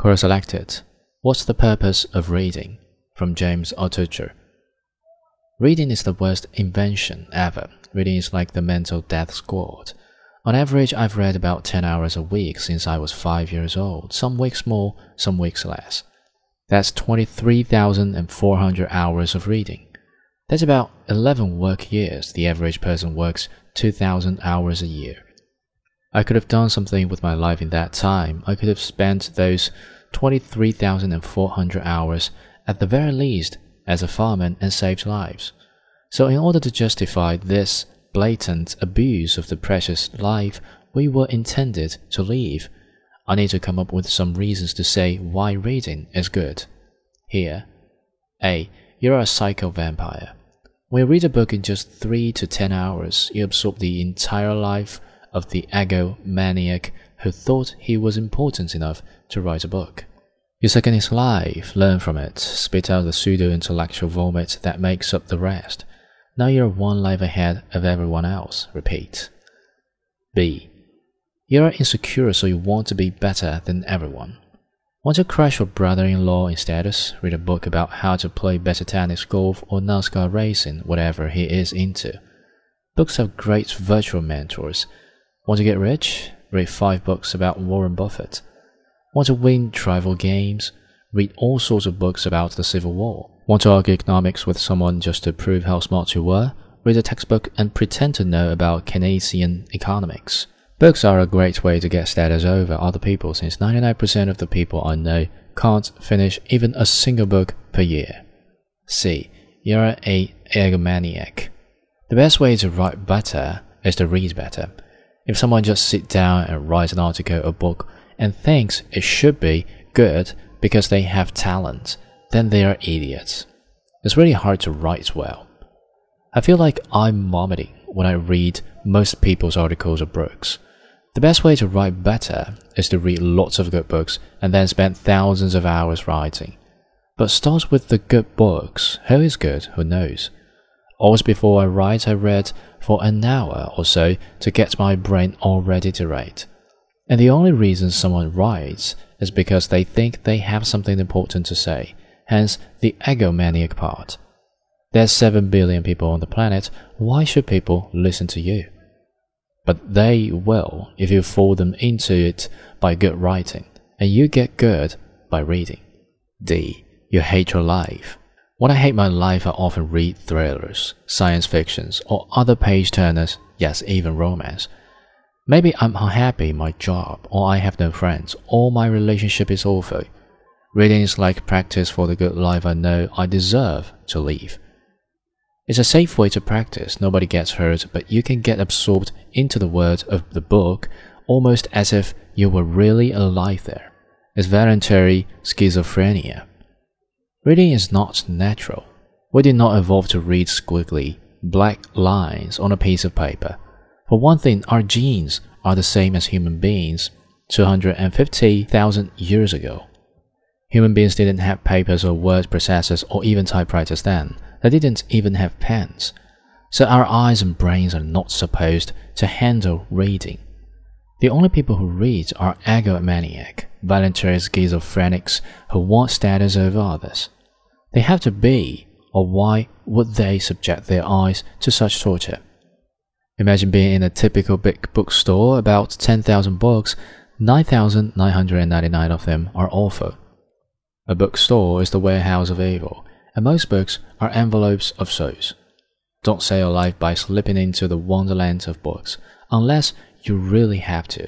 Quora selected What's the purpose of reading? from James Altucher. Reading is the worst invention ever. Reading is like the mental death squad. On average, I've read about 10 hours a week since I was 5 years old, some weeks more, some weeks less. That's 23,400 hours of reading. That's about 11 work years. The average person works 2,000 hours a year. I could have done something with my life in that time. I could have spent those 23,400 hours at the very least as a fireman and saved lives. So, in order to justify this blatant abuse of the precious life we were intended to live, I need to come up with some reasons to say why reading is good. Here, A. You're a psycho vampire. When you read a book in just 3 to 10 hours, you absorb the entire life of the egomaniac who thought he was important enough to write a book. You second his life, learn from it, spit out the pseudo intellectual vomit that makes up the rest. Now you're one life ahead of everyone else. Repeat. B. You're insecure, so you want to be better than everyone. Want to crush your brother in law in status? Read a book about how to play better tennis, golf, or NASCAR racing, whatever he is into. Books have great virtual mentors. Want to get rich? Read five books about Warren Buffett. Want to win tribal games? Read all sorts of books about the Civil War. Want to argue economics with someone just to prove how smart you were? Read a textbook and pretend to know about Keynesian economics. Books are a great way to get status over other people since 99% of the people I know can't finish even a single book per year. C. You're a egomaniac. The best way to write better is to read better. If someone just sit down and write an article or book and thinks it should be good because they have talent, then they are idiots. It's really hard to write well. I feel like I'm vomiting when I read most people's articles or books. The best way to write better is to read lots of good books and then spend thousands of hours writing. But start with the good books. Who is good? Who knows? Always before I write, I read for an hour or so to get my brain all ready to write. And the only reason someone writes is because they think they have something important to say, hence the egomaniac part. There's 7 billion people on the planet, why should people listen to you? But they will if you fool them into it by good writing, and you get good by reading. D. You hate your life. When I hate my life, I often read thrillers, science fictions, or other page turners, yes, even romance. Maybe I'm unhappy in my job, or I have no friends, or my relationship is awful. Reading is like practice for the good life I know I deserve to live. It's a safe way to practice, nobody gets hurt, but you can get absorbed into the words of the book almost as if you were really alive there. It's voluntary schizophrenia. Reading is not natural. We did not evolve to read squiggly, black lines on a piece of paper. For one thing, our genes are the same as human beings 250,000 years ago. Human beings didn't have papers or word processors or even typewriters then. They didn't even have pens. So our eyes and brains are not supposed to handle reading. The only people who read are egomaniac, voluntary schizophrenics who want status over others. They have to be, or why would they subject their eyes to such torture? Imagine being in a typical big bookstore, about 10,000 books, 9,999 of them are awful. A bookstore is the warehouse of evil, and most books are envelopes of souls. Don't save your life by slipping into the wonderland of books, unless you really have to.